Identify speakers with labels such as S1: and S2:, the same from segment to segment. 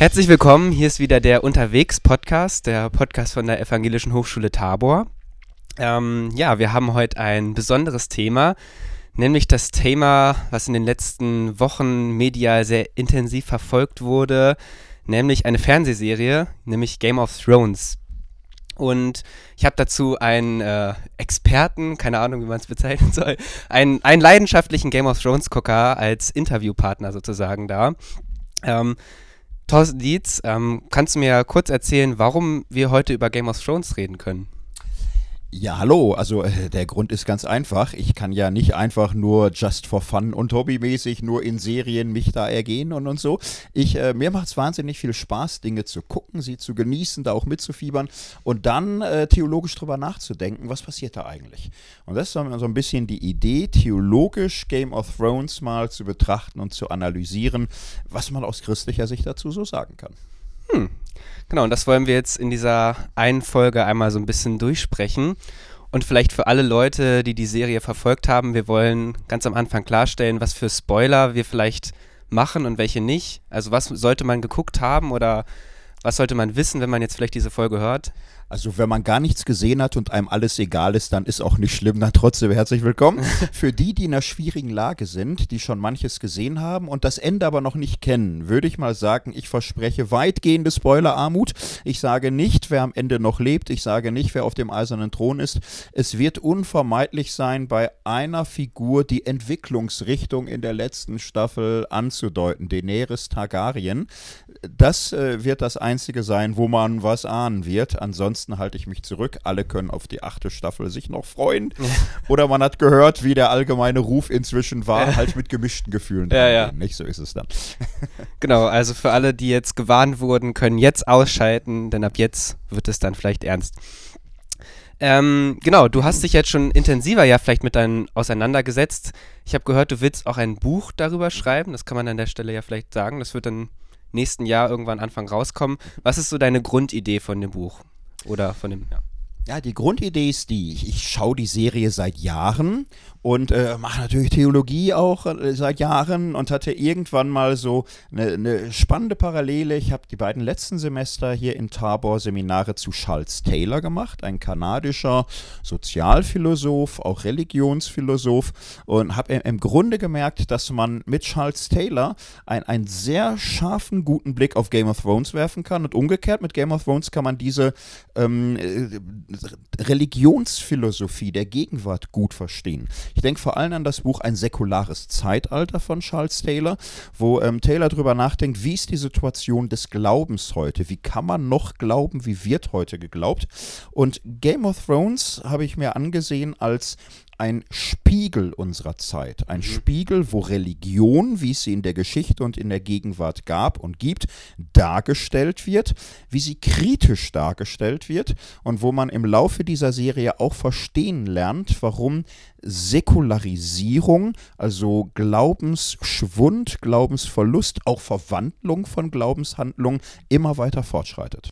S1: Herzlich willkommen, hier ist wieder der Unterwegs-Podcast, der Podcast von der Evangelischen Hochschule Tabor. Ähm, ja, wir haben heute ein besonderes Thema, nämlich das Thema, was in den letzten Wochen medial sehr intensiv verfolgt wurde, nämlich eine Fernsehserie, nämlich Game of Thrones. Und ich habe dazu einen äh, Experten, keine Ahnung, wie man es bezeichnen soll, einen, einen leidenschaftlichen Game of Thrones-Gucker als Interviewpartner sozusagen da. Ähm, Thorsten Dietz, ähm, kannst du mir kurz erzählen, warum wir heute über Game of Thrones reden können?
S2: Ja, hallo. Also äh, der Grund ist ganz einfach. Ich kann ja nicht einfach nur just for fun und hobbymäßig nur in Serien mich da ergehen und, und so. Ich, äh, mir macht es wahnsinnig viel Spaß, Dinge zu gucken, sie zu genießen, da auch mitzufiebern und dann äh, theologisch drüber nachzudenken, was passiert da eigentlich. Und das ist so ein bisschen die Idee, theologisch Game of Thrones mal zu betrachten und zu analysieren, was man aus christlicher Sicht dazu so sagen kann.
S1: Hm, Genau, und das wollen wir jetzt in dieser einen Folge einmal so ein bisschen durchsprechen. Und vielleicht für alle Leute, die die Serie verfolgt haben, wir wollen ganz am Anfang klarstellen, was für Spoiler wir vielleicht machen und welche nicht. Also was sollte man geguckt haben oder was sollte man wissen, wenn man jetzt vielleicht diese Folge hört?
S2: Also wenn man gar nichts gesehen hat und einem alles egal ist, dann ist auch nicht schlimm. Dann trotzdem herzlich willkommen. Für die, die in einer schwierigen Lage sind, die schon manches gesehen haben und das Ende aber noch nicht kennen, würde ich mal sagen, ich verspreche weitgehende Spoilerarmut. Ich sage nicht, wer am Ende noch lebt. Ich sage nicht, wer auf dem eisernen Thron ist. Es wird unvermeidlich sein, bei einer Figur die Entwicklungsrichtung in der letzten Staffel anzudeuten. Daenerys Targaryen. Das äh, wird das Einzige sein, wo man was ahnen wird. Ansonsten halte ich mich zurück. Alle können auf die achte Staffel sich noch freuen. Oder man hat gehört, wie der allgemeine Ruf inzwischen war, halt mit gemischten Gefühlen.
S1: Ja, ja.
S2: Nicht so ist es dann.
S1: genau, also für alle, die jetzt gewarnt wurden, können jetzt ausschalten, denn ab jetzt wird es dann vielleicht ernst. Ähm, genau, du hast dich jetzt schon intensiver ja vielleicht mit deinen auseinandergesetzt. Ich habe gehört, du willst auch ein Buch darüber schreiben. Das kann man an der Stelle ja vielleicht sagen. Das wird dann nächsten Jahr irgendwann Anfang rauskommen. Was ist so deine Grundidee von dem Buch? Oder von dem, ja.
S2: Ja, die Grundidee ist die, ich, ich schaue die Serie seit Jahren und äh, mache natürlich Theologie auch äh, seit Jahren und hatte irgendwann mal so eine, eine spannende Parallele. Ich habe die beiden letzten Semester hier in Tabor Seminare zu Charles Taylor gemacht, ein kanadischer Sozialphilosoph, auch Religionsphilosoph und habe im Grunde gemerkt, dass man mit Charles Taylor ein, einen sehr scharfen, guten Blick auf Game of Thrones werfen kann und umgekehrt mit Game of Thrones kann man diese ähm, äh, Religionsphilosophie der Gegenwart gut verstehen. Ich denke vor allem an das Buch Ein säkulares Zeitalter von Charles Taylor, wo ähm, Taylor darüber nachdenkt, wie ist die Situation des Glaubens heute? Wie kann man noch glauben? Wie wird heute geglaubt? Und Game of Thrones habe ich mir angesehen als ein Spiegel unserer Zeit. Ein mhm. Spiegel, wo Religion, wie es sie in der Geschichte und in der Gegenwart gab und gibt, dargestellt wird, wie sie kritisch dargestellt wird und wo man im Laufe dieser Serie auch verstehen lernt, warum Säkularisierung, also Glaubensschwund, Glaubensverlust, auch Verwandlung von Glaubenshandlungen immer weiter fortschreitet.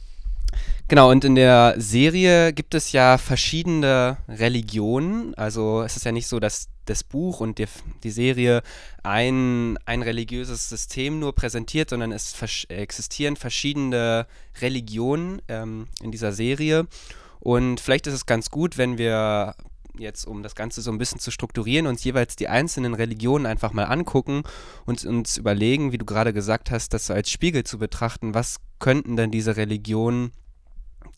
S1: Genau, und in der Serie gibt es ja verschiedene Religionen. Also es ist ja nicht so, dass das Buch und die, die Serie ein, ein religiöses System nur präsentiert, sondern es vers existieren verschiedene Religionen ähm, in dieser Serie. Und vielleicht ist es ganz gut, wenn wir jetzt, um das Ganze so ein bisschen zu strukturieren, uns jeweils die einzelnen Religionen einfach mal angucken und uns überlegen, wie du gerade gesagt hast, das als Spiegel zu betrachten, was könnten denn diese Religionen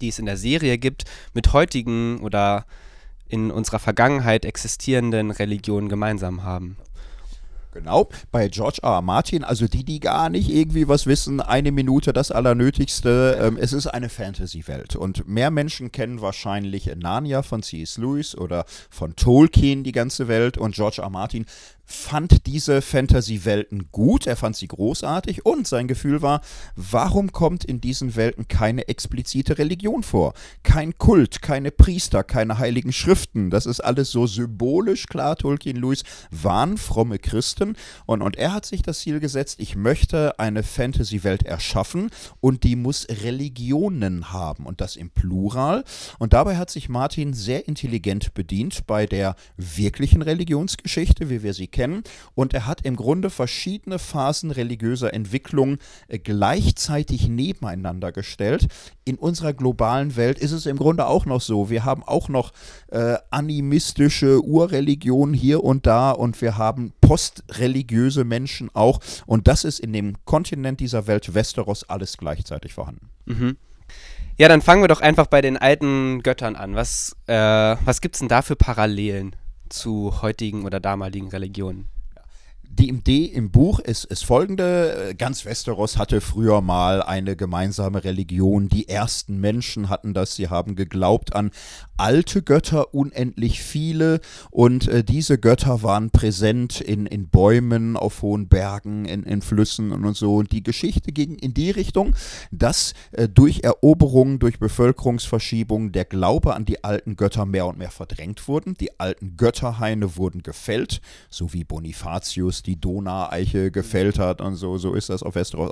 S1: die es in der Serie gibt, mit heutigen oder in unserer Vergangenheit existierenden Religionen gemeinsam haben.
S2: Genau, bei George R. R. Martin, also die, die gar nicht irgendwie was wissen, eine Minute das Allernötigste. Ähm, es ist eine Fantasy-Welt und mehr Menschen kennen wahrscheinlich Narnia von C.S. Lewis oder von Tolkien die ganze Welt und George R. R. Martin fand diese Fantasy-Welten gut, er fand sie großartig und sein Gefühl war, warum kommt in diesen Welten keine explizite Religion vor? Kein Kult, keine Priester, keine heiligen Schriften. Das ist alles so symbolisch, klar, Tolkien Lewis waren fromme Christen. Und, und er hat sich das Ziel gesetzt, ich möchte eine Fantasy-Welt erschaffen und die muss Religionen haben und das im Plural. Und dabei hat sich Martin sehr intelligent bedient bei der wirklichen Religionsgeschichte, wie wir sie kennen. Und er hat im Grunde verschiedene Phasen religiöser Entwicklung äh, gleichzeitig nebeneinander gestellt. In unserer globalen Welt ist es im Grunde auch noch so. Wir haben auch noch äh, animistische Urreligionen hier und da und wir haben postreligiöse Menschen auch. Und das ist in dem Kontinent dieser Welt Westeros alles gleichzeitig vorhanden.
S1: Mhm. Ja, dann fangen wir doch einfach bei den alten Göttern an. Was, äh, was gibt es denn da für Parallelen zu heutigen oder damaligen Religionen?
S2: Die Idee im Buch ist, ist folgende. Ganz Westeros hatte früher mal eine gemeinsame Religion. Die ersten Menschen hatten das. Sie haben geglaubt an alte Götter, unendlich viele. Und äh, diese Götter waren präsent in, in Bäumen, auf hohen Bergen, in, in Flüssen und so. Und die Geschichte ging in die Richtung, dass äh, durch Eroberungen, durch Bevölkerungsverschiebungen der Glaube an die alten Götter mehr und mehr verdrängt wurden. Die alten Götterhaine wurden gefällt, so wie Bonifatius die Donaueiche gefällt hat und so. So ist das auf Westeros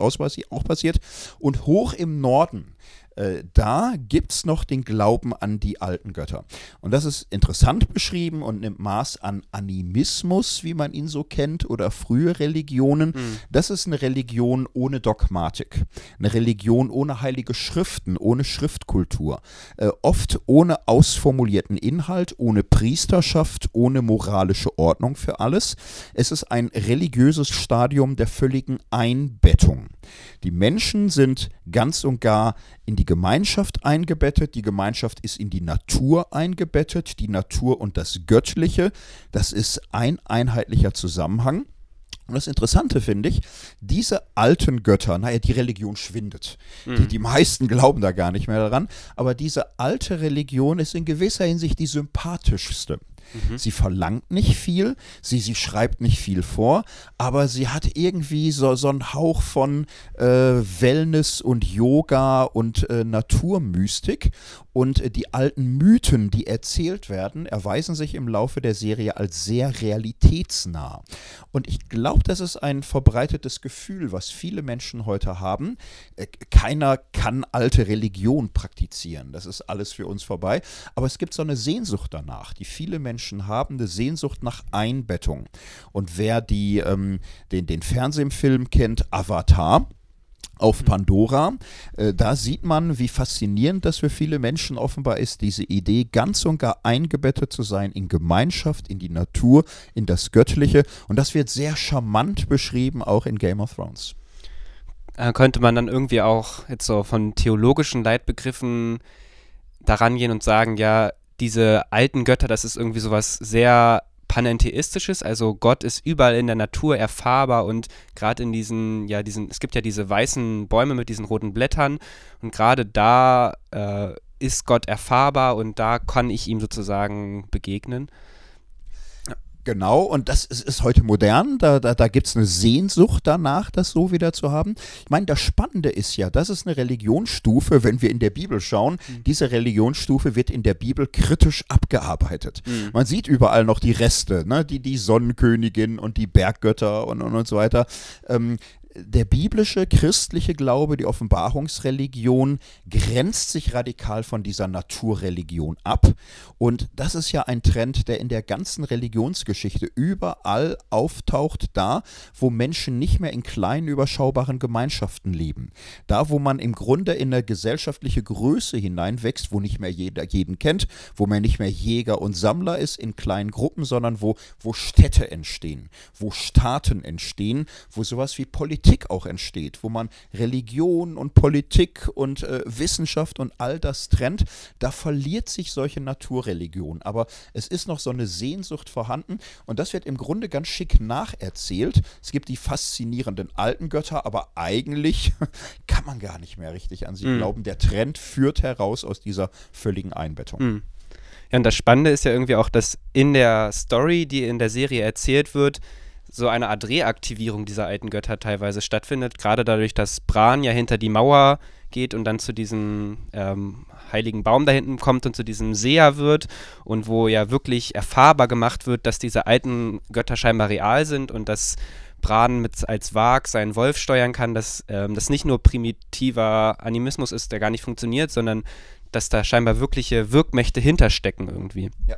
S2: auch passiert. Und hoch im Norden äh, da gibt es noch den Glauben an die alten Götter. Und das ist interessant beschrieben und nimmt Maß an Animismus, wie man ihn so kennt, oder frühe Religionen. Mhm. Das ist eine Religion ohne Dogmatik, eine Religion ohne heilige Schriften, ohne Schriftkultur, äh, oft ohne ausformulierten Inhalt, ohne Priesterschaft, ohne moralische Ordnung für alles. Es ist ein religiöses Stadium der völligen Einbettung. Die Menschen sind ganz und gar in die Gemeinschaft eingebettet, die Gemeinschaft ist in die Natur eingebettet, die Natur und das Göttliche, das ist ein einheitlicher Zusammenhang. Und das Interessante finde ich, diese alten Götter, naja, die Religion schwindet. Mhm. Die, die meisten glauben da gar nicht mehr daran. Aber diese alte Religion ist in gewisser Hinsicht die sympathischste. Mhm. Sie verlangt nicht viel, sie, sie schreibt nicht viel vor, aber sie hat irgendwie so, so einen Hauch von äh, Wellness und Yoga und äh, Naturmystik. Und äh, die alten Mythen, die erzählt werden, erweisen sich im Laufe der Serie als sehr realitätsnah. Und ich glaube, das ist ein verbreitetes Gefühl, was viele Menschen heute haben. Äh, keiner kann alte Religion praktizieren. Das ist alles für uns vorbei. Aber es gibt so eine Sehnsucht danach, die viele Menschen Menschen haben eine Sehnsucht nach Einbettung. Und wer die, ähm, den, den Fernsehfilm kennt, Avatar, auf Pandora. Äh, da sieht man, wie faszinierend das für viele Menschen offenbar ist, diese Idee, ganz und gar eingebettet zu sein in Gemeinschaft, in die Natur, in das Göttliche. Und das wird sehr charmant beschrieben, auch in Game of Thrones.
S1: Äh, könnte man dann irgendwie auch jetzt so von theologischen Leitbegriffen daran gehen und sagen, ja, diese alten Götter, das ist irgendwie sowas sehr panentheistisches, also Gott ist überall in der Natur erfahrbar und gerade in diesen, ja, diesen, es gibt ja diese weißen Bäume mit diesen roten Blättern und gerade da äh, ist Gott erfahrbar und da kann ich ihm sozusagen begegnen.
S2: Genau, und das ist, ist heute modern. Da, da, da gibt es eine Sehnsucht danach, das so wieder zu haben. Ich meine, das Spannende ist ja, das ist eine Religionsstufe, wenn wir in der Bibel schauen. Mhm. Diese Religionsstufe wird in der Bibel kritisch abgearbeitet. Mhm. Man sieht überall noch die Reste, ne? die, die Sonnenkönigin und die Berggötter und, und, und so weiter. Ähm, der biblische christliche Glaube, die Offenbarungsreligion, grenzt sich radikal von dieser Naturreligion ab. Und das ist ja ein Trend, der in der ganzen Religionsgeschichte überall auftaucht, da, wo Menschen nicht mehr in kleinen, überschaubaren Gemeinschaften leben. Da, wo man im Grunde in eine gesellschaftliche Größe hineinwächst, wo nicht mehr jeder jeden kennt, wo man nicht mehr Jäger und Sammler ist in kleinen Gruppen, sondern wo, wo Städte entstehen, wo Staaten entstehen, wo sowas wie Politik Politik auch entsteht, wo man Religion und Politik und äh, Wissenschaft und all das trennt, da verliert sich solche Naturreligion. Aber es ist noch so eine Sehnsucht vorhanden und das wird im Grunde ganz schick nacherzählt. Es gibt die faszinierenden alten Götter, aber eigentlich kann man gar nicht mehr richtig an sie mhm. glauben. Der Trend führt heraus aus dieser völligen Einbettung.
S1: Mhm. Ja, und das Spannende ist ja irgendwie auch, dass in der Story, die in der Serie erzählt wird, so eine Art Reaktivierung dieser alten Götter teilweise stattfindet, gerade dadurch, dass Bran ja hinter die Mauer geht und dann zu diesem ähm, heiligen Baum da hinten kommt und zu diesem Seher wird und wo ja wirklich erfahrbar gemacht wird, dass diese alten Götter scheinbar real sind und dass Bran mit als Wag seinen Wolf steuern kann, dass ähm, das nicht nur primitiver Animismus ist, der gar nicht funktioniert, sondern dass da scheinbar wirkliche Wirkmächte hinterstecken irgendwie.
S2: Ja.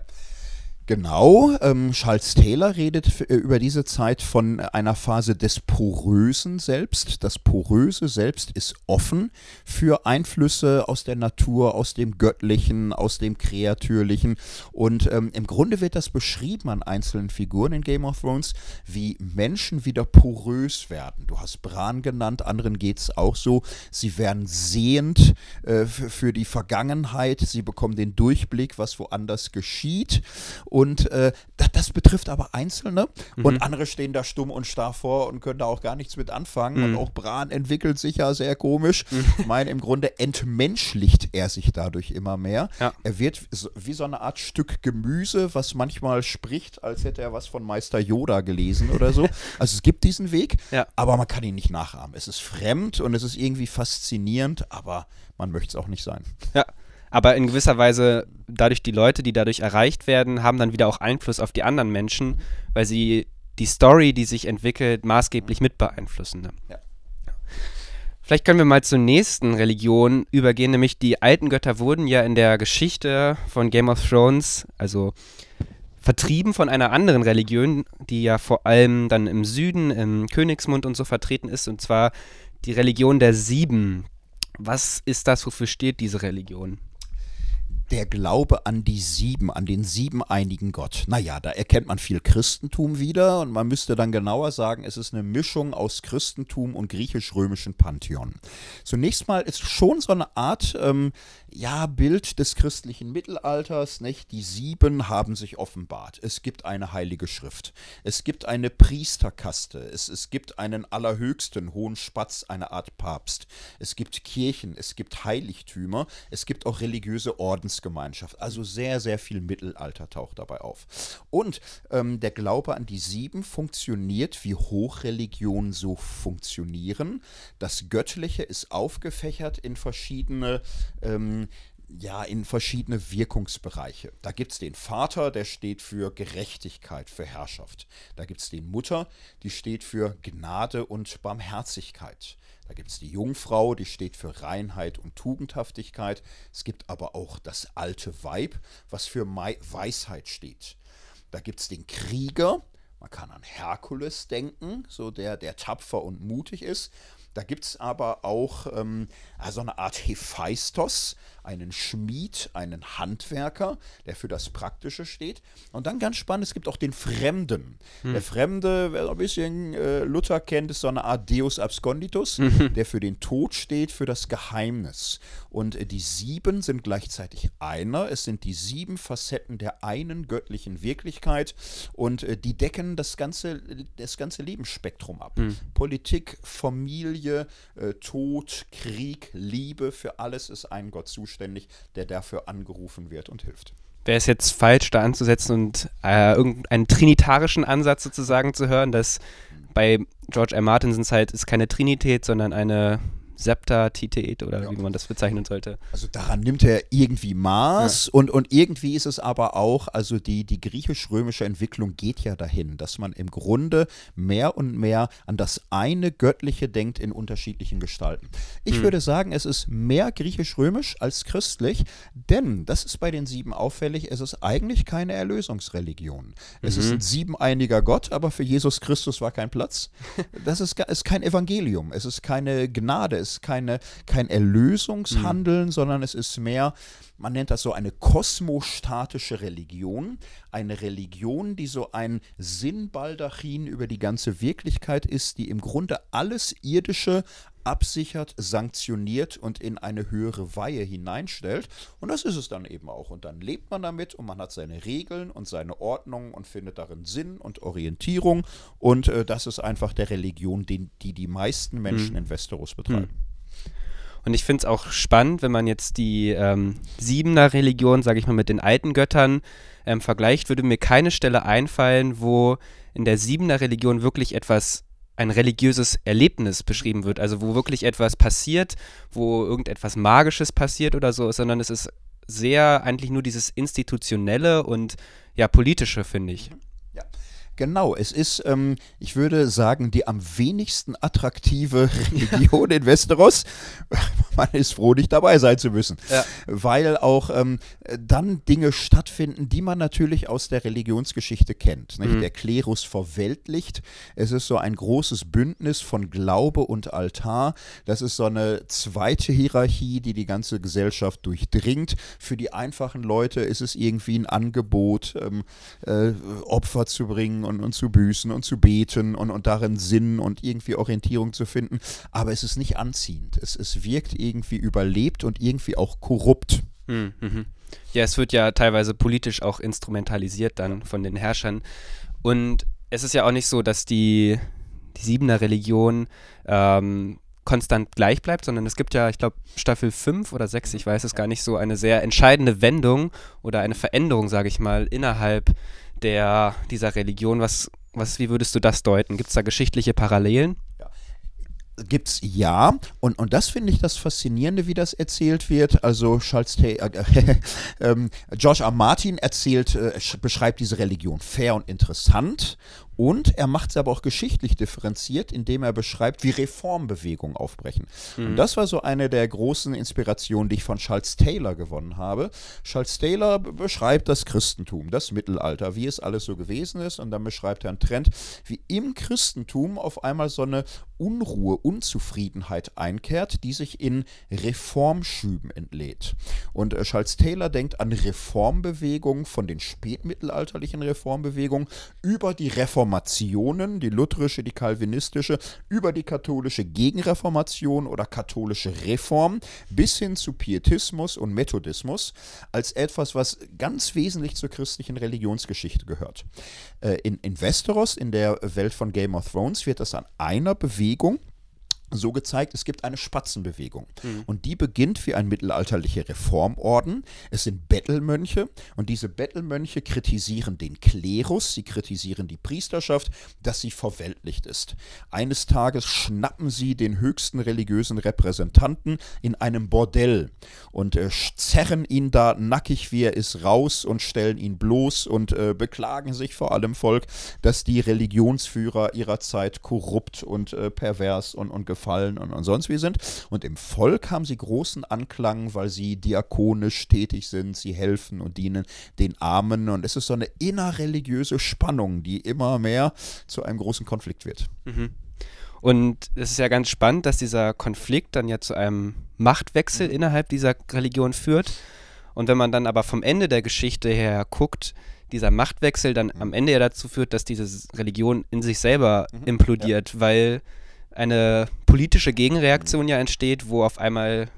S2: Genau, ähm, Charles Taylor redet äh, über diese Zeit von einer Phase des Porösen selbst. Das Poröse selbst ist offen für Einflüsse aus der Natur, aus dem Göttlichen, aus dem Kreatürlichen. Und ähm, im Grunde wird das beschrieben an einzelnen Figuren in Game of Thrones, wie Menschen wieder porös werden. Du hast Bran genannt, anderen geht es auch so. Sie werden sehend äh, für die Vergangenheit, sie bekommen den Durchblick, was woanders geschieht. Und äh, das, das, betrifft aber Einzelne. Mhm. Und andere stehen da stumm und starr vor und können da auch gar nichts mit anfangen. Mhm. Und auch Bran entwickelt sich ja sehr komisch. Mhm. Ich meine, im Grunde entmenschlicht er sich dadurch immer mehr. Ja. Er wird wie so eine Art Stück Gemüse, was manchmal spricht, als hätte er was von Meister Yoda gelesen oder so. Also es gibt diesen Weg, ja. aber man kann ihn nicht nachahmen. Es ist fremd und es ist irgendwie faszinierend, aber man möchte es auch nicht sein.
S1: Ja. Aber in gewisser Weise, dadurch die Leute, die dadurch erreicht werden, haben dann wieder auch Einfluss auf die anderen Menschen, weil sie die Story, die sich entwickelt, maßgeblich mit beeinflussen. Ne? Ja. Vielleicht können wir mal zur nächsten Religion übergehen, nämlich die alten Götter wurden ja in der Geschichte von Game of Thrones, also vertrieben von einer anderen Religion, die ja vor allem dann im Süden, im Königsmund und so vertreten ist, und zwar die Religion der Sieben. Was ist das, wofür steht diese Religion?
S2: Der Glaube an die Sieben, an den siebeneinigen Gott. Naja, da erkennt man viel Christentum wieder und man müsste dann genauer sagen, es ist eine Mischung aus Christentum und griechisch-römischen Pantheon. Zunächst mal ist schon so eine Art, ähm, ja, Bild des christlichen Mittelalters, nicht? Die Sieben haben sich offenbart. Es gibt eine heilige Schrift. Es gibt eine Priesterkaste. Es, es gibt einen allerhöchsten hohen Spatz, eine Art Papst. Es gibt Kirchen. Es gibt Heiligtümer. Es gibt auch religiöse Ordens Glaubensgemeinschaft. Also sehr, sehr viel Mittelalter taucht dabei auf. Und ähm, der Glaube an die Sieben funktioniert, wie Hochreligionen so funktionieren. Das Göttliche ist aufgefächert in verschiedene ähm, ja, in verschiedene Wirkungsbereiche. Da gibt es den Vater, der steht für Gerechtigkeit, für Herrschaft. Da gibt es den Mutter, die steht für Gnade und Barmherzigkeit. Da gibt es die Jungfrau, die steht für Reinheit und Tugendhaftigkeit. Es gibt aber auch das alte Weib, was für Weisheit steht. Da gibt es den Krieger, man kann an Herkules denken, so der, der tapfer und mutig ist. Da gibt es aber auch ähm, so eine Art Hephaistos, einen Schmied, einen Handwerker, der für das Praktische steht. Und dann ganz spannend, es gibt auch den Fremden. Hm. Der Fremde, wer ein bisschen äh, Luther kennt, ist so eine Art Deus absconditus, mhm. der für den Tod steht, für das Geheimnis. Und äh, die sieben sind gleichzeitig einer. Es sind die sieben Facetten der einen göttlichen Wirklichkeit und äh, die decken das ganze, das ganze Lebensspektrum ab. Hm. Politik, Familie, äh, Tod, Krieg, Liebe, für alles ist ein Gott zuständig der dafür angerufen wird und hilft.
S1: Wäre es jetzt falsch, da anzusetzen und äh, irgendeinen trinitarischen Ansatz sozusagen zu hören, dass bei George R. Martin sind es halt ist keine Trinität, sondern eine Septatität oder ja. wie man das bezeichnen sollte.
S2: Also daran nimmt er irgendwie Maß ja. und, und irgendwie ist es aber auch, also die, die griechisch-römische Entwicklung geht ja dahin, dass man im Grunde mehr und mehr an das eine Göttliche denkt in unterschiedlichen Gestalten. Ich hm. würde sagen, es ist mehr griechisch-römisch als christlich, denn, das ist bei den Sieben auffällig, es ist eigentlich keine Erlösungsreligion. Es mhm. ist ein siebeneiniger Gott, aber für Jesus Christus war kein Platz. Das ist, ist kein Evangelium, es ist keine Gnade, es ist keine, kein Erlösungshandeln, mhm. sondern es ist mehr, man nennt das so eine kosmostatische Religion. Eine Religion, die so ein Sinnbaldachin über die ganze Wirklichkeit ist, die im Grunde alles Irdische absichert, sanktioniert und in eine höhere Weihe hineinstellt. Und das ist es dann eben auch. Und dann lebt man damit und man hat seine Regeln und seine Ordnung und findet darin Sinn und Orientierung. Und äh, das ist einfach der Religion, den, die die meisten Menschen hm. in Westeros betreiben. Hm.
S1: Und ich finde es auch spannend, wenn man jetzt die ähm, Siebener Religion, sage ich mal, mit den alten Göttern ähm, vergleicht, würde mir keine Stelle einfallen, wo in der Siebener Religion wirklich etwas ein religiöses Erlebnis beschrieben wird, also wo wirklich etwas passiert, wo irgendetwas Magisches passiert oder so, sondern es ist sehr eigentlich nur dieses institutionelle und ja politische, finde ich.
S2: Ja. Genau, es ist, ähm, ich würde sagen, die am wenigsten attraktive Religion in Westeros. Man ist froh, nicht dabei sein zu müssen. Ja. Weil auch ähm, dann Dinge stattfinden, die man natürlich aus der Religionsgeschichte kennt. Mhm. Der Klerus verweltlicht. Es ist so ein großes Bündnis von Glaube und Altar. Das ist so eine zweite Hierarchie, die die ganze Gesellschaft durchdringt. Für die einfachen Leute ist es irgendwie ein Angebot, ähm, äh, Opfer zu bringen und, und zu büßen und zu beten und, und darin Sinn und irgendwie Orientierung zu finden. Aber es ist nicht anziehend. Es, es wirkt irgendwie überlebt und irgendwie auch korrupt.
S1: Hm, mhm. Ja, es wird ja teilweise politisch auch instrumentalisiert dann von den Herrschern. Und es ist ja auch nicht so, dass die, die Siebener Religion ähm, konstant gleich bleibt, sondern es gibt ja, ich glaube, Staffel 5 oder 6, ich weiß es gar nicht so, eine sehr entscheidende Wendung oder eine Veränderung, sage ich mal, innerhalb der, dieser Religion. Was, was, wie würdest du das deuten? Gibt es da geschichtliche Parallelen?
S2: Ja. Gibt's ja, und, und das finde ich das Faszinierende, wie das erzählt wird. Also Charles Tay, äh, äh, George R. Martin erzählt, äh, beschreibt diese Religion fair und interessant und er macht es aber auch geschichtlich differenziert, indem er beschreibt, wie Reformbewegungen aufbrechen. Mhm. Und das war so eine der großen Inspirationen, die ich von Charles Taylor gewonnen habe. Charles Taylor beschreibt das Christentum, das Mittelalter, wie es alles so gewesen ist. Und dann beschreibt er einen Trend, wie im Christentum auf einmal so eine Unruhe, Unzufriedenheit einkehrt, die sich in Reformschüben entlädt. Und äh, Charles Taylor denkt an Reformbewegungen von den spätmittelalterlichen Reformbewegungen über die Reformation Reformationen, die lutherische, die kalvinistische, über die katholische Gegenreformation oder katholische Reform bis hin zu Pietismus und Methodismus als etwas, was ganz wesentlich zur christlichen Religionsgeschichte gehört. Äh, in, in Westeros, in der Welt von Game of Thrones, wird das an einer Bewegung Qigong. So gezeigt, es gibt eine Spatzenbewegung. Mhm. Und die beginnt wie ein mittelalterlicher Reformorden. Es sind Bettelmönche und diese Bettelmönche kritisieren den Klerus, sie kritisieren die Priesterschaft, dass sie verweltlicht ist. Eines Tages schnappen sie den höchsten religiösen Repräsentanten in einem Bordell und äh, zerren ihn da nackig wie er ist raus und stellen ihn bloß und äh, beklagen sich vor allem Volk, dass die Religionsführer ihrer Zeit korrupt und äh, pervers und, und gefallen und, und sonst wie sind. Und im Volk haben sie großen Anklang, weil sie diakonisch tätig sind, sie helfen und dienen den Armen. Und es ist so eine innerreligiöse Spannung, die immer mehr zu einem großen Konflikt wird.
S1: Mhm. Und es ist ja ganz spannend, dass dieser Konflikt dann ja zu einem Machtwechsel mhm. innerhalb dieser Religion führt. Und wenn man dann aber vom Ende der Geschichte her guckt, dieser Machtwechsel dann mhm. am Ende ja dazu führt, dass diese Religion in sich selber mhm. implodiert, ja. weil eine politische Gegenreaktion ja entsteht, wo auf einmal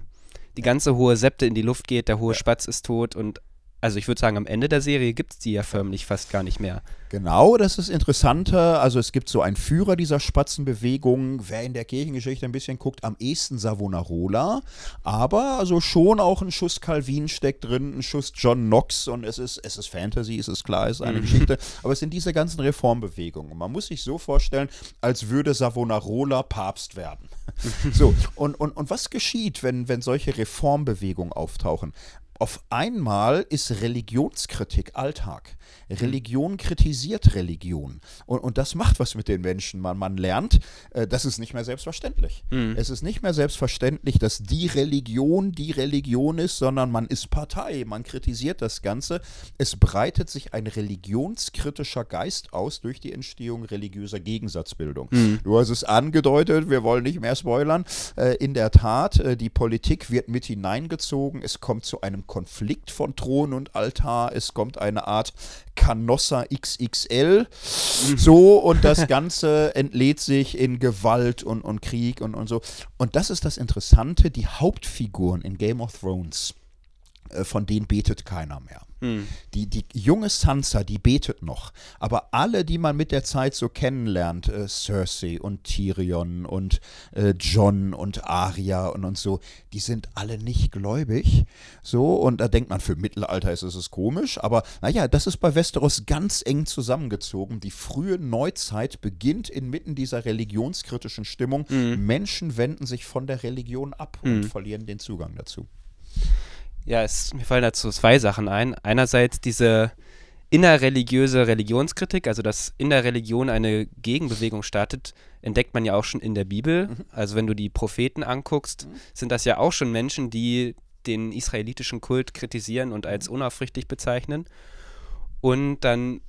S1: die ganze hohe Septe in die Luft geht, der hohe Spatz ist tot und also ich würde sagen, am Ende der Serie gibt es die ja förmlich fast gar nicht mehr.
S2: Genau, das ist interessanter. Also es gibt so einen Führer dieser Spatzenbewegung, wer in der Kirchengeschichte ein bisschen guckt, am ehesten Savonarola. Aber also schon auch ein Schuss Calvin steckt drin, ein Schuss John Knox und es ist, es ist Fantasy, es ist klar, es ist eine mhm. Geschichte. Aber es sind diese ganzen Reformbewegungen. Man muss sich so vorstellen, als würde Savonarola Papst werden. so, und, und, und was geschieht, wenn, wenn solche Reformbewegungen auftauchen? Auf einmal ist Religionskritik Alltag. Religion kritisiert Religion. Und, und das macht was mit den Menschen. Man, man lernt, äh, das ist nicht mehr selbstverständlich. Mhm. Es ist nicht mehr selbstverständlich, dass die Religion die Religion ist, sondern man ist Partei. Man kritisiert das Ganze. Es breitet sich ein religionskritischer Geist aus durch die Entstehung religiöser Gegensatzbildung. Mhm. Du hast es angedeutet, wir wollen nicht mehr spoilern. Äh, in der Tat, äh, die Politik wird mit hineingezogen. Es kommt zu einem Konflikt von Thron und Altar. Es kommt eine Art Canossa XXL. So, und das Ganze entlädt sich in Gewalt und, und Krieg und, und so. Und das ist das Interessante, die Hauptfiguren in Game of Thrones von denen betet keiner mehr. Hm. Die, die junge Sansa, die betet noch. Aber alle, die man mit der Zeit so kennenlernt, äh, Cersei und Tyrion und äh, John und Arya und, und so, die sind alle nicht gläubig. So, und da denkt man, für Mittelalter ist es komisch, aber naja, das ist bei Westeros ganz eng zusammengezogen. Die frühe Neuzeit beginnt inmitten dieser religionskritischen Stimmung. Mhm. Menschen wenden sich von der Religion ab mhm. und verlieren den Zugang dazu.
S1: Ja, es, mir fallen dazu zwei Sachen ein. Einerseits diese innerreligiöse Religionskritik, also dass in der Religion eine Gegenbewegung startet, entdeckt man ja auch schon in der Bibel. Mhm. Also wenn du die Propheten anguckst, mhm. sind das ja auch schon Menschen, die den israelitischen Kult kritisieren und als unaufrichtig bezeichnen. Und dann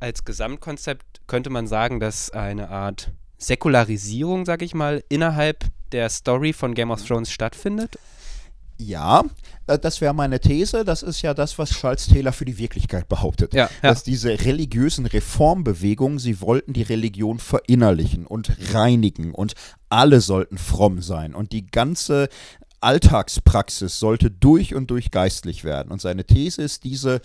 S1: als Gesamtkonzept könnte man sagen, dass eine Art Säkularisierung, sag ich mal, innerhalb der Story von Game of Thrones stattfindet.
S2: Ja, äh, das wäre meine These. Das ist ja das, was Charles Taylor für die Wirklichkeit behauptet. Ja, ja. Dass diese religiösen Reformbewegungen, sie wollten die Religion verinnerlichen und reinigen und alle sollten fromm sein und die ganze Alltagspraxis sollte durch und durch geistlich werden. Und seine These ist, diese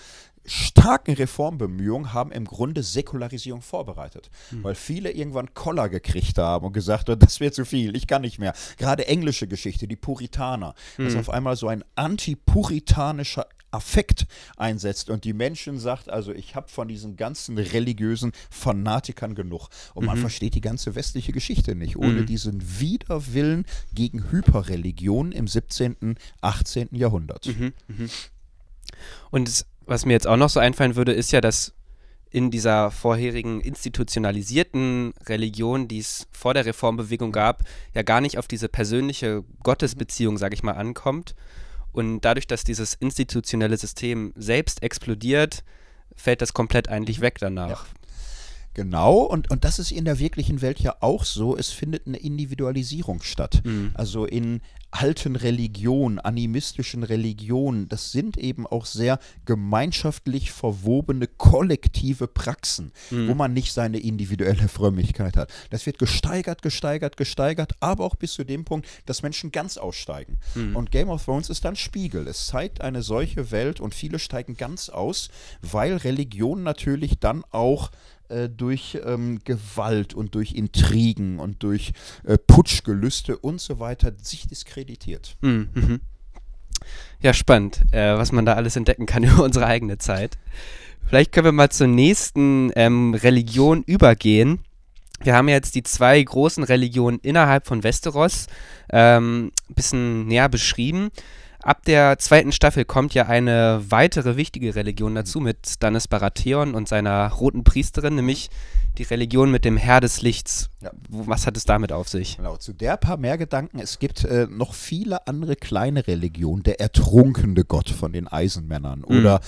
S2: starken Reformbemühungen haben im Grunde Säkularisierung vorbereitet, mhm. weil viele irgendwann Koller gekriegt haben und gesagt haben, das wird zu viel, ich kann nicht mehr. Gerade englische Geschichte, die Puritaner, mhm. dass auf einmal so ein antipuritanischer Affekt einsetzt und die Menschen sagt, also ich habe von diesen ganzen religiösen Fanatikern genug. Und man mhm. versteht die ganze westliche Geschichte nicht, ohne mhm. diesen Widerwillen gegen Hyperreligion im 17., 18. Jahrhundert. Mhm.
S1: mhm. Und es was mir jetzt auch noch so einfallen würde, ist ja, dass in dieser vorherigen institutionalisierten Religion, die es vor der Reformbewegung gab, ja gar nicht auf diese persönliche Gottesbeziehung, sage ich mal, ankommt. Und dadurch, dass dieses institutionelle System selbst explodiert, fällt das komplett eigentlich weg danach.
S2: Genau, und, und das ist in der wirklichen Welt ja auch so. Es findet eine Individualisierung statt. Mhm. Also in alten Religionen, animistischen Religionen, das sind eben auch sehr gemeinschaftlich verwobene kollektive Praxen, mhm. wo man nicht seine individuelle Frömmigkeit hat. Das wird gesteigert, gesteigert, gesteigert, aber auch bis zu dem Punkt, dass Menschen ganz aussteigen. Mhm. Und Game of Thrones ist dann Spiegel. Es zeigt eine solche Welt und viele steigen ganz aus, weil Religion natürlich dann auch äh, durch ähm, Gewalt und durch Intrigen und durch äh, Putschgelüste und so weiter sich diskreditiert.
S1: Hm, mhm. Ja, spannend, äh, was man da alles entdecken kann über unsere eigene Zeit. Vielleicht können wir mal zur nächsten ähm, Religion übergehen. Wir haben jetzt die zwei großen Religionen innerhalb von Westeros ähm, ein bisschen näher beschrieben. Ab der zweiten Staffel kommt ja eine weitere wichtige Religion dazu mit Stannis Baratheon und seiner roten Priesterin, nämlich die Religion mit dem Herr des Lichts. Ja. Was hat es damit auf sich?
S2: Genau, zu der paar mehr Gedanken. Es gibt äh, noch viele andere kleine Religionen. Der ertrunkene Gott von den Eisenmännern mhm. oder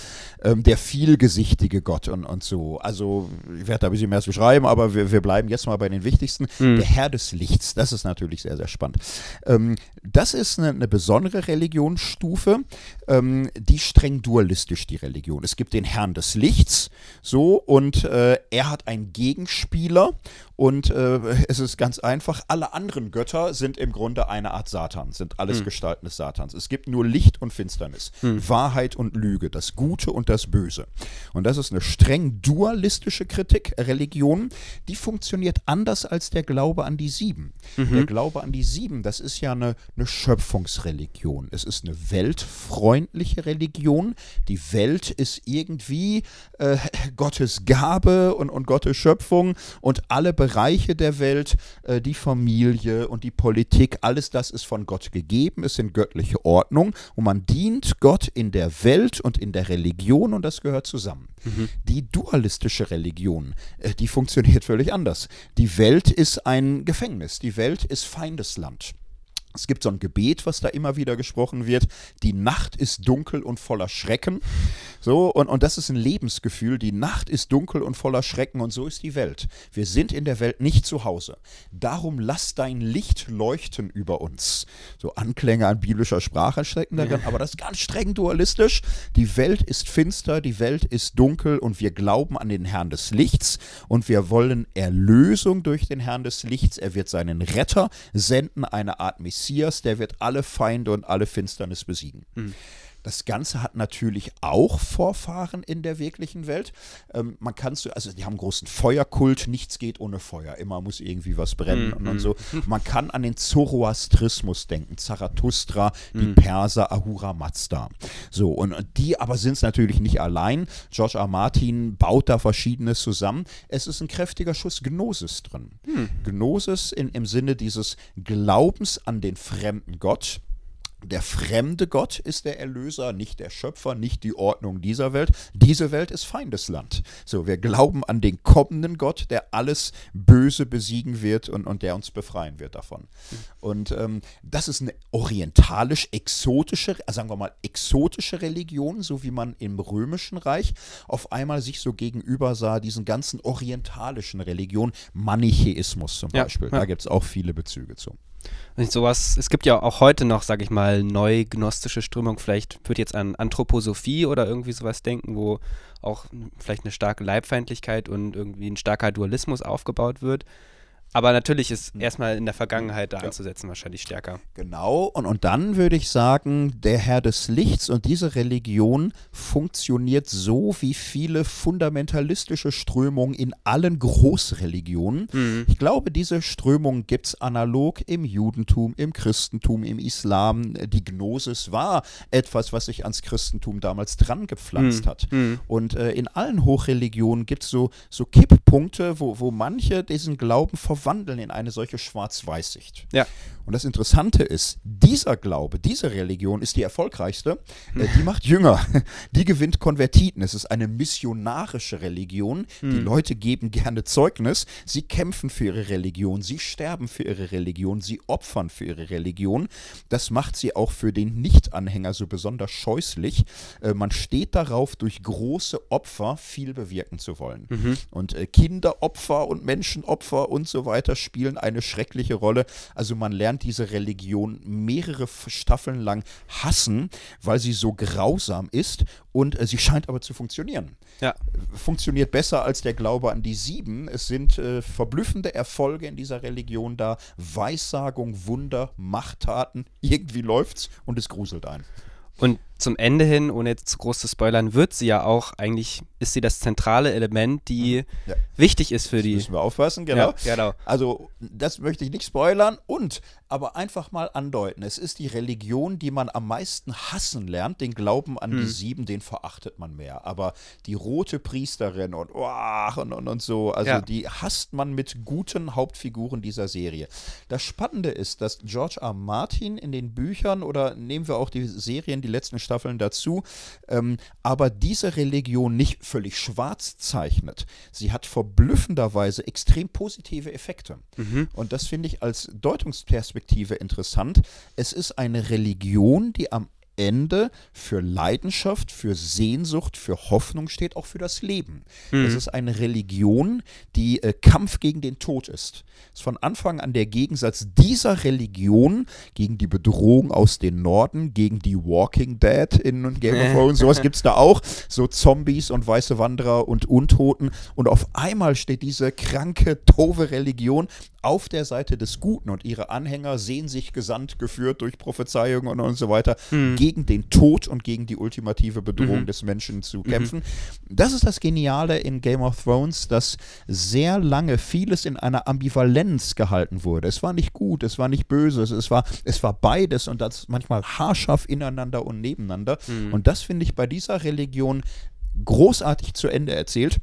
S2: ähm, der vielgesichtige Gott und, und so. Also, ich werde da ein bisschen mehr zu schreiben, aber wir, wir bleiben jetzt mal bei den wichtigsten. Mhm. Der Herr des Lichts, das ist natürlich sehr, sehr spannend. Ähm, das ist eine, eine besondere Religionsstufe, ähm, die streng dualistisch, die Religion. Es gibt den Herrn des Lichts, so, und äh, er hat ein Gegenteil Gegenspieler und äh, es ist ganz einfach, alle anderen Götter sind im Grunde eine Art Satan, sind alles hm. Gestalten des Satans. Es gibt nur Licht und Finsternis, hm. Wahrheit und Lüge, das Gute und das Böse. Und das ist eine streng dualistische Kritik, Religion, die funktioniert anders als der Glaube an die Sieben. Mhm. Der Glaube an die Sieben, das ist ja eine, eine Schöpfungsreligion. Es ist eine weltfreundliche Religion. Die Welt ist irgendwie äh, Gottes Gabe und, und Gottes Schöpfung und alle Bereiche Bereiche der Welt, äh, die Familie und die Politik, alles das ist von Gott gegeben, ist in göttliche Ordnung und man dient Gott in der Welt und in der Religion und das gehört zusammen. Mhm. Die dualistische Religion, äh, die funktioniert völlig anders. Die Welt ist ein Gefängnis, die Welt ist Feindesland. Es gibt so ein Gebet, was da immer wieder gesprochen wird. Die Nacht ist dunkel und voller Schrecken. So, und, und das ist ein Lebensgefühl. Die Nacht ist dunkel und voller Schrecken und so ist die Welt. Wir sind in der Welt nicht zu Hause. Darum lass dein Licht leuchten über uns. So Anklänge an biblischer Sprache stecken darin, aber das ist ganz streng dualistisch. Die Welt ist finster, die Welt ist dunkel und wir glauben an den Herrn des Lichts und wir wollen Erlösung durch den Herrn des Lichts. Er wird seinen Retter senden, eine Art Mission Messias, der wird alle Feinde und alle Finsternis besiegen. Mhm. Das Ganze hat natürlich auch Vorfahren in der wirklichen Welt. Ähm, man kann so, also die haben einen großen Feuerkult, nichts geht ohne Feuer. Immer muss irgendwie was brennen und, und so. Man kann an den Zoroastrismus denken, Zarathustra, die Perser, Ahura Mazda. So, und die aber sind es natürlich nicht allein. George R. Martin baut da Verschiedenes zusammen. Es ist ein kräftiger Schuss Gnosis drin. Gnosis in, im Sinne dieses Glaubens an den fremden Gott. Der fremde Gott ist der Erlöser, nicht der Schöpfer, nicht die Ordnung dieser Welt. Diese Welt ist Feindesland. So, wir glauben an den kommenden Gott, der alles Böse besiegen wird und, und der uns befreien wird davon. Und ähm, das ist eine orientalisch-exotische, äh, sagen wir mal, exotische Religion, so wie man im Römischen Reich auf einmal sich so gegenüber sah, diesen ganzen orientalischen Religionen, Manichäismus zum
S1: Ja,
S2: Beispiel.
S1: ja.
S2: Da gibt es auch viele Bezüge zu.
S1: Sowas, es gibt ja auch heute noch, sag ich mal, neugnostische Strömung. Vielleicht wird jetzt an Anthroposophie oder irgendwie sowas denken, wo auch vielleicht eine starke Leibfeindlichkeit und irgendwie ein starker Dualismus aufgebaut wird. Aber natürlich ist erstmal in der Vergangenheit da anzusetzen wahrscheinlich stärker.
S2: Genau, und, und dann würde ich sagen, der Herr des Lichts und diese Religion funktioniert so wie viele fundamentalistische Strömungen in allen Großreligionen. Ich glaube, diese Strömung gibt es analog im Judentum, im Christentum, im Islam. Die Gnosis war etwas, was sich ans Christentum damals dran gepflanzt hat. Und äh, in allen Hochreligionen gibt es so, so Kipppunkte, wo, wo manche diesen Glauben verwandeln in eine solche Schwarz-Weiß-Sicht.
S1: Ja.
S2: Und das Interessante ist, dieser Glaube, diese Religion ist die erfolgreichste. Äh, die macht Jünger. Die gewinnt Konvertiten. Es ist eine missionarische Religion. Die Leute geben gerne Zeugnis. Sie kämpfen für ihre Religion. Sie sterben für ihre Religion. Sie opfern für ihre Religion. Das macht sie auch für den Nicht-Anhänger so besonders scheußlich. Äh, man steht darauf, durch große Opfer viel bewirken zu wollen. Und äh, Kinderopfer und Menschenopfer und so weiter spielen eine schreckliche Rolle. Also man lernt diese Religion mehrere Staffeln lang hassen, weil sie so grausam ist und äh, sie scheint aber zu funktionieren.
S1: Ja.
S2: Funktioniert besser als der Glaube an die Sieben. Es sind äh, verblüffende Erfolge in dieser Religion da. Weissagung, Wunder, Machttaten. Irgendwie läuft's und es gruselt ein.
S1: Und zum Ende hin, ohne jetzt zu groß zu spoilern, wird sie ja auch eigentlich, ist sie das zentrale Element, die
S2: Ja.
S1: wichtig ist für die.
S2: Müssen wir aufpassen, genau.
S1: Ja, genau.
S2: Also, das möchte ich nicht spoilern und aber einfach mal andeuten. Es ist die Religion, die man am meisten hassen lernt. Den Glauben an die Sieben, den verachtet man mehr. Aber die rote Priesterin und, oh, und, und, und so, also
S1: Ja.
S2: die hasst man mit guten Hauptfiguren dieser Serie. Das Spannende ist, dass George R. Martin in den Büchern oder nehmen wir auch die Serien, die letzten Staffeln dazu, ähm, aber diese Religion nicht völlig schwarz zeichnet. Sie hat verblüffenderweise extrem positive Effekte. Und das finde ich als Deutungsperspektive interessant. Es ist eine Religion, die am Ende für Leidenschaft, für Sehnsucht, für Hoffnung steht, auch für das Leben. Es ist eine Religion, die äh, Kampf gegen den Tod ist. Es ist von Anfang an der Gegensatz dieser Religion gegen die Bedrohung aus dem Norden, gegen die Walking Dead in Game of Thrones, sowas gibt es da auch, so Zombies und weiße Wanderer und Untoten. Und auf einmal steht diese kranke, doofe Religion auf der Seite des Guten und ihre Anhänger sehen sich gesandt, geführt durch Prophezeiungen und, und so weiter, gegen den Tod und gegen die ultimative Bedrohung des Menschen zu kämpfen. Das ist das Geniale in Game of Thrones, dass sehr lange vieles in einer Ambivalenz gehalten wurde. Es war nicht gut, es war nicht böse, es- war, es war beides und das manchmal haarscharf ineinander und nebeneinander. Und das finde ich bei dieser Religion großartig zu Ende erzählt.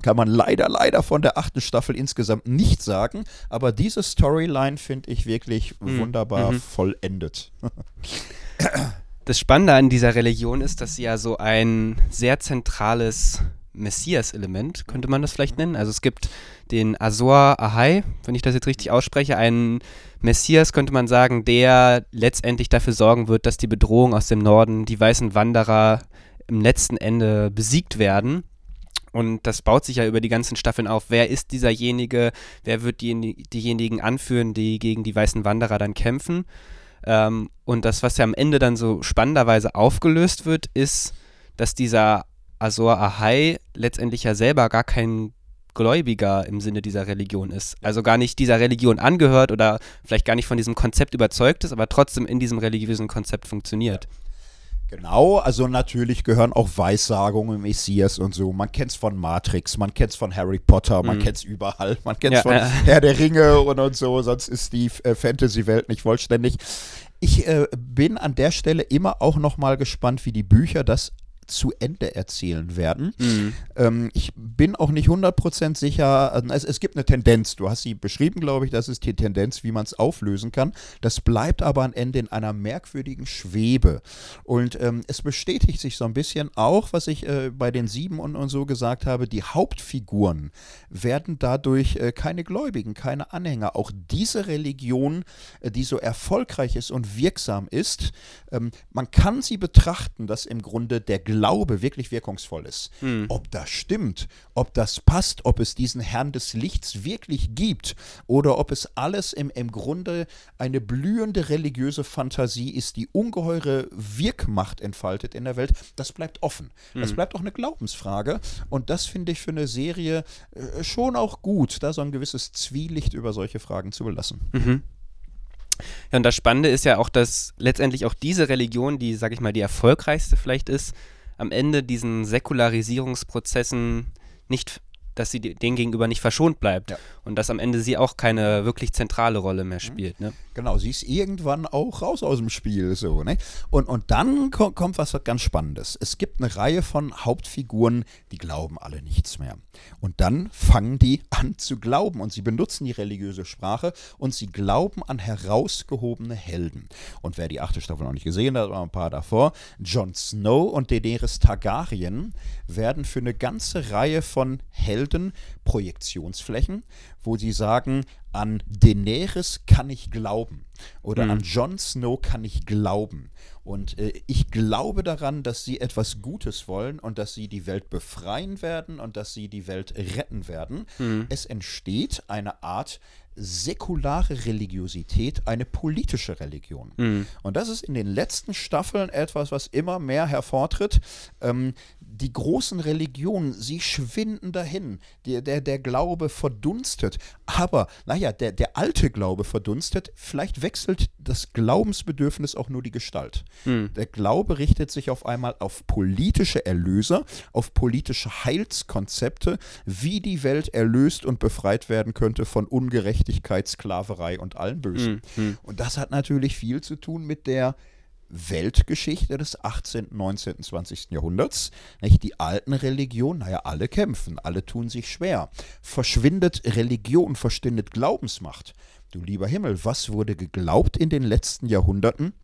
S2: Kann man leider, leider von der achten Staffel insgesamt nicht sagen, aber diese Storyline finde ich wirklich wunderbar vollendet.
S1: Das Spannende an dieser Religion ist, dass sie ja so ein sehr zentrales Messias-Element, könnte man das vielleicht nennen. Also es gibt den Azor Ahai, wenn ich das jetzt richtig ausspreche, einen Messias, könnte man sagen, der letztendlich dafür sorgen wird, dass die Bedrohung aus dem Norden, die weißen Wanderer im letzten Ende besiegt werden. Und das baut sich ja über die ganzen Staffeln auf. Wer ist dieserjenige? Wer wird die, diejenigen anführen, die gegen die weißen Wanderer dann kämpfen? Ähm, und das, was ja am Ende dann so spannenderweise aufgelöst wird, ist, dass dieser Azor Ahai letztendlich ja selber gar kein Gläubiger im Sinne dieser Religion ist. Also gar nicht dieser Religion angehört oder vielleicht gar nicht von diesem Konzept überzeugt ist, aber trotzdem in diesem religiösen Konzept funktioniert.
S2: Genau, also natürlich gehören auch Weissagungen Messias und so. Man kennt es von Matrix, man kennt es von Harry Potter, man mhm. kennt es überall, man kennt es ja, von äh. Herr der Ringe und, und so, sonst ist die äh, Fantasy-Welt nicht vollständig. Ich äh, bin an der Stelle immer auch noch mal gespannt, wie die Bücher das zu Ende erzählen werden. Mhm. Ähm, ich bin auch nicht 100% sicher, also es, es, gibt eine Tendenz, du hast sie beschrieben, glaube ich, das ist die Tendenz, wie man es auflösen kann. Das bleibt aber am Ende in einer merkwürdigen Schwebe. Und ähm, es bestätigt sich so ein bisschen auch, was ich äh, bei den Sieben und, und, so gesagt habe, die Hauptfiguren werden dadurch äh, keine Gläubigen, keine Anhänger. Auch diese Religion, äh, die so erfolgreich ist und wirksam ist, ähm, man kann sie betrachten, dass im Grunde der Glaube Glaube wirklich wirkungsvoll ist. Hm. Ob das stimmt, ob das passt, ob es diesen Herrn des Lichts wirklich gibt oder ob es alles im, im Grunde eine blühende religiöse Fantasie ist, die ungeheure Wirkmacht entfaltet in der Welt, das bleibt offen. Hm. Das bleibt auch eine Glaubensfrage und das finde ich für eine Serie äh, schon auch gut, da so ein gewisses Zwielicht über solche Fragen zu belassen. Mhm.
S1: Ja, und das Spannende ist ja auch, dass letztendlich auch diese Religion, die, sag ich mal, die erfolgreichste vielleicht ist, am Ende diesen Säkularisierungsprozessen nicht dass sie denen gegenüber nicht verschont bleibt ja. und dass am Ende sie auch keine wirklich zentrale Rolle mehr mhm. spielt. Ne?
S2: Genau, sie ist irgendwann auch raus aus dem Spiel. So, ne? und, und dann kommt, kommt was ganz Spannendes. Es gibt eine Reihe von Hauptfiguren, die glauben alle nichts mehr. Und dann fangen die an zu glauben und sie benutzen die religiöse Sprache und sie glauben an herausgehobene Helden. Und wer die achte Staffel noch nicht gesehen hat, oder ein paar davor, Jon Snow und Daenerys Targaryen werden für eine ganze Reihe von Helden Projektionsflächen, wo sie sagen, an Daenerys kann ich glauben oder mhm. an Jon Snow kann ich glauben. Und äh, ich glaube daran, dass sie etwas Gutes wollen und dass sie die Welt befreien werden und dass sie die Welt retten werden. Mhm. Es entsteht eine Art säkulare Religiosität eine politische Religion. Mhm. Und das ist in den letzten Staffeln etwas, was immer mehr hervortritt. Ähm, die großen Religionen, sie schwinden dahin. Der, der, der Glaube verdunstet. Aber, naja, der, der alte Glaube verdunstet. Vielleicht wechselt das Glaubensbedürfnis auch nur die Gestalt. Mhm. Der Glaube richtet sich auf einmal auf politische Erlöser, auf politische Heilskonzepte, wie die Welt erlöst und befreit werden könnte von Ungerechtigkeit, Sklaverei und allem Bösen. Mhm. Und das hat natürlich viel zu tun mit der Weltgeschichte des 18., 19., 20. Jahrhunderts. Nicht? Die alten Religionen, naja, alle kämpfen, alle tun sich schwer. Verschwindet Religion, verschwindet Glaubensmacht. Du lieber Himmel, was wurde geglaubt in den letzten Jahrhunderten?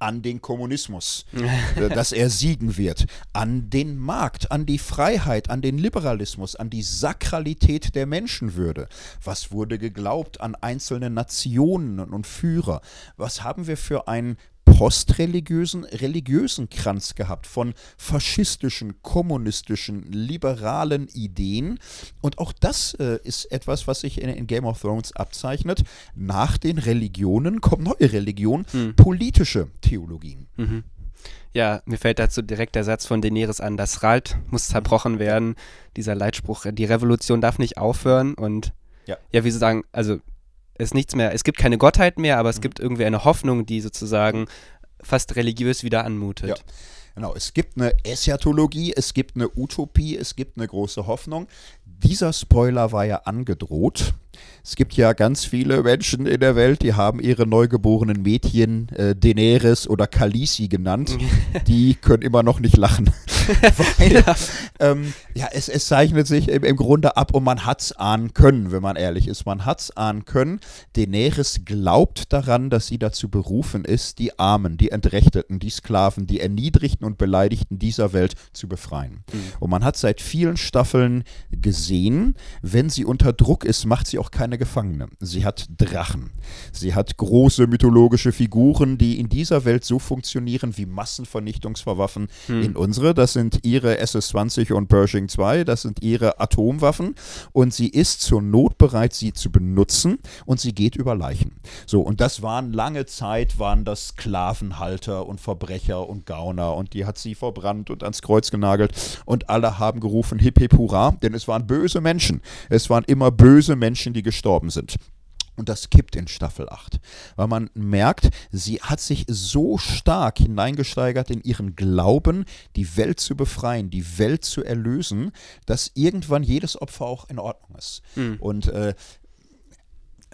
S2: an den Kommunismus, dass er siegen wird, an den Markt, an die Freiheit, an den Liberalismus, an die Sakralität der Menschenwürde. Was wurde geglaubt an einzelne Nationen und Führer? Was haben wir für ein postreligiösen, religiösen Kranz gehabt von faschistischen, kommunistischen, liberalen Ideen. Und auch das äh, ist etwas, was sich in, in, Game of Thrones abzeichnet. Nach den Religionen kommen neue Religionen, hm. politische Theologien. Mhm.
S1: Ja, mir fällt dazu direkt der Satz von Daenerys an, das Ralt muss zerbrochen werden. Dieser Leitspruch, die Revolution darf nicht aufhören und ja, ja wie Sie sagen, also ist nichts mehr, es gibt keine Gottheit mehr, aber es mhm. gibt irgendwie eine Hoffnung, die sozusagen fast religiös wieder anmutet. Ja.
S2: Genau, es gibt eine Eschatologie, es gibt eine Utopie, es gibt eine große Hoffnung. Dieser Spoiler war ja angedroht. Es gibt ja ganz viele Menschen in der Welt, die haben ihre neugeborenen Mädchen äh, Daenerys oder Khaleesi genannt. die können immer noch nicht lachen. Weil, ja, ähm, ja es, es, zeichnet sich im, im Grunde ab und man hat es ahnen können, wenn man ehrlich ist. Man hat es ahnen können. Daenerys glaubt daran, dass sie dazu berufen ist, die Armen, die Entrechteten, die Sklaven, die Erniedrigten und Beleidigten dieser Welt zu befreien. Mhm. Und man hat seit vielen Staffeln gesehen, wenn sie unter Druck ist, macht sie auch keine Gefangene. Sie hat Drachen. Sie hat große mythologische Figuren, die in dieser Welt so funktionieren wie Massenvernichtungswaffen hm. in unsere. Das sind ihre SS-20 und Pershing 2, das sind ihre Atomwaffen. Und sie ist zur Not bereit, sie zu benutzen und sie geht über Leichen. So, und das waren lange Zeit, waren das Sklavenhalter und Verbrecher und Gauner und die hat sie verbrannt und ans Kreuz genagelt und alle haben gerufen hip hip hurra, denn es waren böse Menschen. Es waren immer böse Menschen, die gestorben gestorben sind. Und das kippt in Staffel 8, weil man merkt, sie hat sich so stark hineingesteigert in ihren Glauben, die Welt zu befreien, die Welt zu erlösen, dass irgendwann jedes Opfer auch in Ordnung ist. Mhm. Und äh,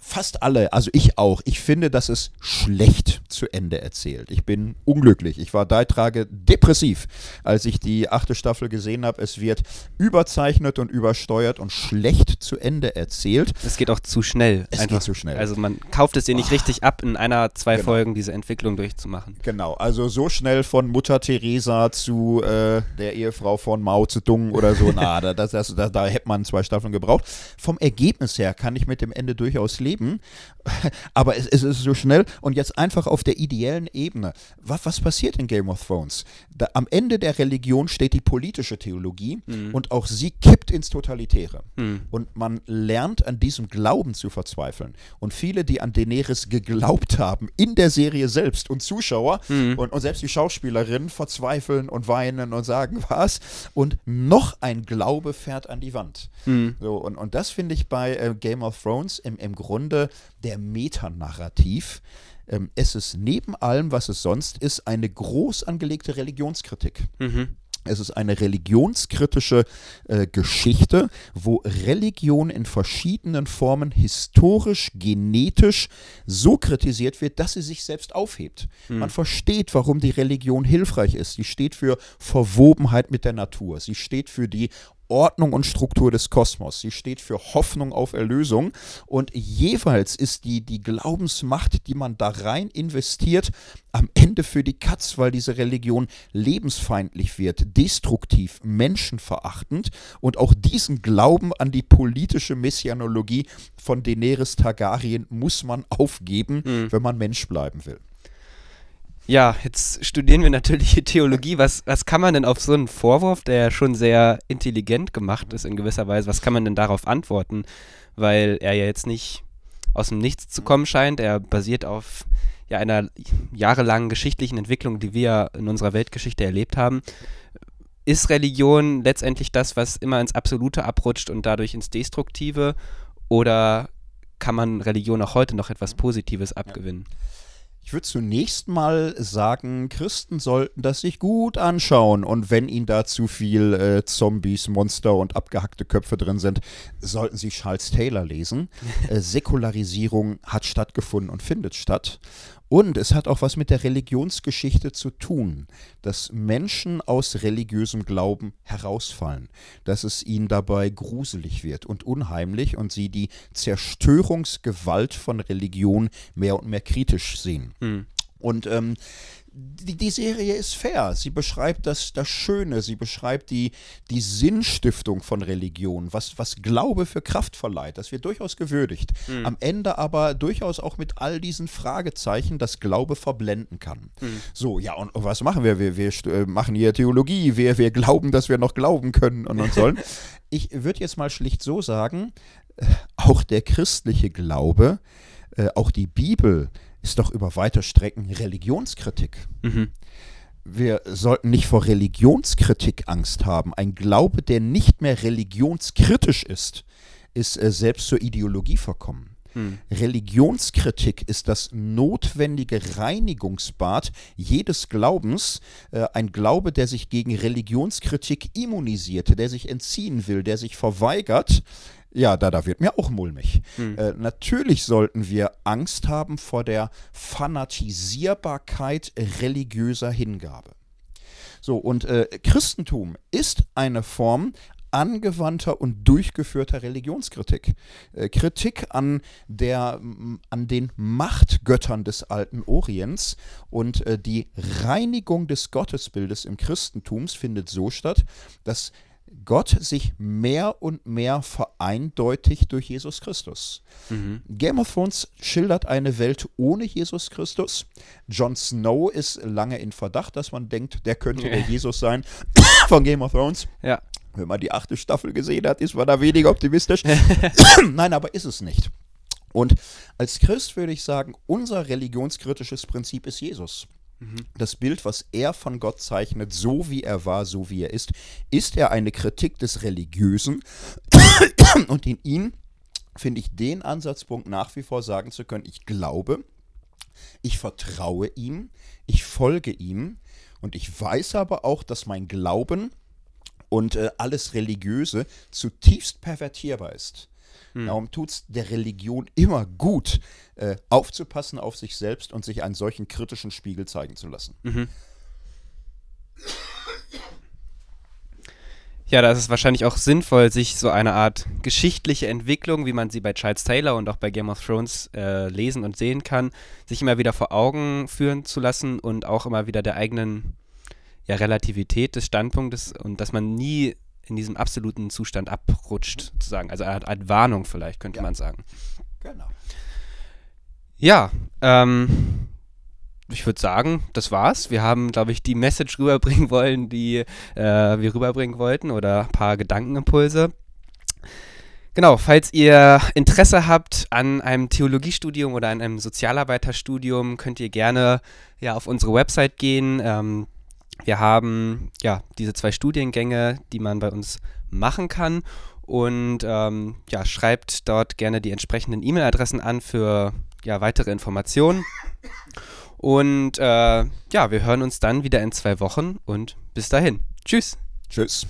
S2: fast alle, also ich auch, ich finde, dass es schlecht zu Ende erzählt. Ich bin unglücklich. Ich war drei Tage depressiv, als ich die achte Staffel gesehen habe. Es wird überzeichnet und übersteuert und schlecht zu Ende erzählt.
S1: Es geht auch zu schnell.
S2: Es Einfach. geht zu schnell.
S1: Also man kauft es dir nicht oh. richtig ab, in einer, zwei genau. Folgen diese Entwicklung durchzumachen.
S2: Genau, also so schnell von Mutter Teresa zu äh, der Ehefrau von Mao Zedong oder so. Na, da, das, das, da, da hätte man zwei Staffeln gebraucht. Vom Ergebnis her kann ich mit dem Ende durchaus leben leben, aber es, es, ist so schnell und jetzt einfach auf der ideellen Ebene. Was, was passiert in Game of Thrones? Da, am Ende der Religion steht die politische Theologie mhm. und auch sie kippt ins Totalitäre. Mhm. Und man lernt an diesem Glauben zu verzweifeln. Und viele, die an Daenerys geglaubt haben, in der Serie selbst und Zuschauer mhm. und, und selbst die Schauspielerinnen verzweifeln und weinen und sagen, was? Und noch ein Glaube fährt an die Wand. Mhm. So, und, und das finde ich bei äh, Game of Thrones im, im Grunde der Metanarrativ. Ähm, es ist neben allem, was es sonst ist, eine groß angelegte Religionskritik. Mhm. Es ist eine religionskritische äh, Geschichte, wo Religion in verschiedenen Formen historisch, genetisch so kritisiert wird, dass sie sich selbst aufhebt. Mhm. Man versteht, warum die Religion hilfreich ist. Sie steht für Verwobenheit mit der Natur. Sie steht für die Ordnung und Struktur des Kosmos. Sie steht für Hoffnung auf Erlösung und jeweils ist die, die Glaubensmacht, die man da rein investiert, am Ende für die Katz, weil diese Religion lebensfeindlich wird, destruktiv, menschenverachtend und auch diesen Glauben an die politische Messianologie von Daenerys Targaryen muss man aufgeben, mhm. wenn man Mensch bleiben will.
S1: Ja, jetzt studieren wir natürlich Theologie. Was, was kann man denn auf so einen Vorwurf, der ja schon sehr intelligent gemacht ist in gewisser Weise, was kann man denn darauf antworten? Weil er ja jetzt nicht aus dem Nichts zu kommen scheint. Er basiert auf ja, einer jahrelangen geschichtlichen Entwicklung, die wir in unserer Weltgeschichte erlebt haben. Ist Religion letztendlich das, was immer ins Absolute abrutscht und dadurch ins Destruktive? Oder kann man Religion auch heute noch etwas Positives abgewinnen? Ja.
S2: Ich würde zunächst mal sagen, Christen sollten das sich gut anschauen und wenn ihnen da zu viel äh, Zombies, Monster und abgehackte Köpfe drin sind, sollten sie Charles Taylor lesen. äh, Säkularisierung hat stattgefunden und findet statt. Und es hat auch was mit der Religionsgeschichte zu tun, dass Menschen aus religiösem Glauben herausfallen, dass es ihnen dabei gruselig wird und unheimlich und sie die Zerstörungsgewalt von Religion mehr und mehr kritisch sehen. Hm. Und ähm, die, die Serie ist fair. Sie beschreibt das, das Schöne, sie beschreibt die, die Sinnstiftung von Religion, was, was Glaube für Kraft verleiht. Das wird durchaus gewürdigt. Mhm. Am Ende aber durchaus auch mit all diesen Fragezeichen, dass Glaube verblenden kann. Mhm. So, ja, und was machen wir? Wir, wir äh, machen hier Theologie, wir, wir glauben, dass wir noch glauben können und, und sollen. ich würde jetzt mal schlicht so sagen, äh, auch der christliche Glaube, äh, auch die Bibel, ist doch über weite Strecken Religionskritik. Mhm. Wir sollten nicht vor Religionskritik Angst haben. Ein Glaube, der nicht mehr religionskritisch ist, ist äh, selbst zur Ideologie verkommen. Hm. Religionskritik ist das notwendige Reinigungsbad jedes Glaubens. Äh, ein Glaube, der sich gegen Religionskritik immunisiert, der sich entziehen will, der sich verweigert, ja, da, da wird mir auch mulmig. Hm. Äh, natürlich sollten wir Angst haben vor der Fanatisierbarkeit religiöser Hingabe. So, und äh, Christentum ist eine Form angewandter und durchgeführter Religionskritik. Äh, Kritik an, der, an den Machtgöttern des alten Orients und äh, die Reinigung des Gottesbildes im Christentum findet so statt, dass Gott sich mehr und mehr vereindeutigt durch Jesus Christus. Mhm. Game of Thrones schildert eine Welt ohne Jesus Christus. Jon Snow ist lange in Verdacht, dass man denkt, der könnte der Jesus sein von Game of Thrones. Ja. Wenn man die achte Staffel gesehen hat, ist man da weniger optimistisch. Nein, aber ist es nicht. Und als Christ würde ich sagen, unser religionskritisches Prinzip ist Jesus. Das Bild, was er von Gott zeichnet, so wie er war, so wie er ist, ist er eine Kritik des Religiösen. Und in ihn finde ich den Ansatzpunkt nach wie vor sagen zu können, ich glaube, ich vertraue ihm, ich folge ihm. Und ich weiß aber auch, dass mein Glauben und äh, alles Religiöse zutiefst pervertierbar ist. Hm. Darum tut es der Religion immer gut, äh, aufzupassen auf sich selbst und sich einen solchen kritischen Spiegel zeigen zu lassen. Mhm.
S1: Ja, da ist es wahrscheinlich auch sinnvoll, sich so eine Art geschichtliche Entwicklung, wie man sie bei Charles Taylor und auch bei Game of Thrones äh, lesen und sehen kann, sich immer wieder vor Augen führen zu lassen und auch immer wieder der eigenen ja, Relativität des Standpunktes und dass man nie in diesem absoluten Zustand abrutscht, sozusagen. Also eine Art Warnung vielleicht, könnte ja. man sagen. Genau. Ja, ähm, ich würde sagen, das war's. Wir haben, glaube ich, die Message rüberbringen wollen, die äh, wir rüberbringen wollten oder ein paar Gedankenimpulse. Genau, falls ihr Interesse habt an einem Theologiestudium oder an einem Sozialarbeiterstudium, könnt ihr gerne ja, auf unsere Website gehen. Ähm, wir haben ja diese zwei Studiengänge, die man bei uns machen kann. Und ähm, ja, schreibt dort gerne die entsprechenden E-Mail-Adressen an für ja, weitere Informationen. Und äh, ja, wir hören uns dann wieder in zwei Wochen und bis dahin. Tschüss.
S2: Tschüss.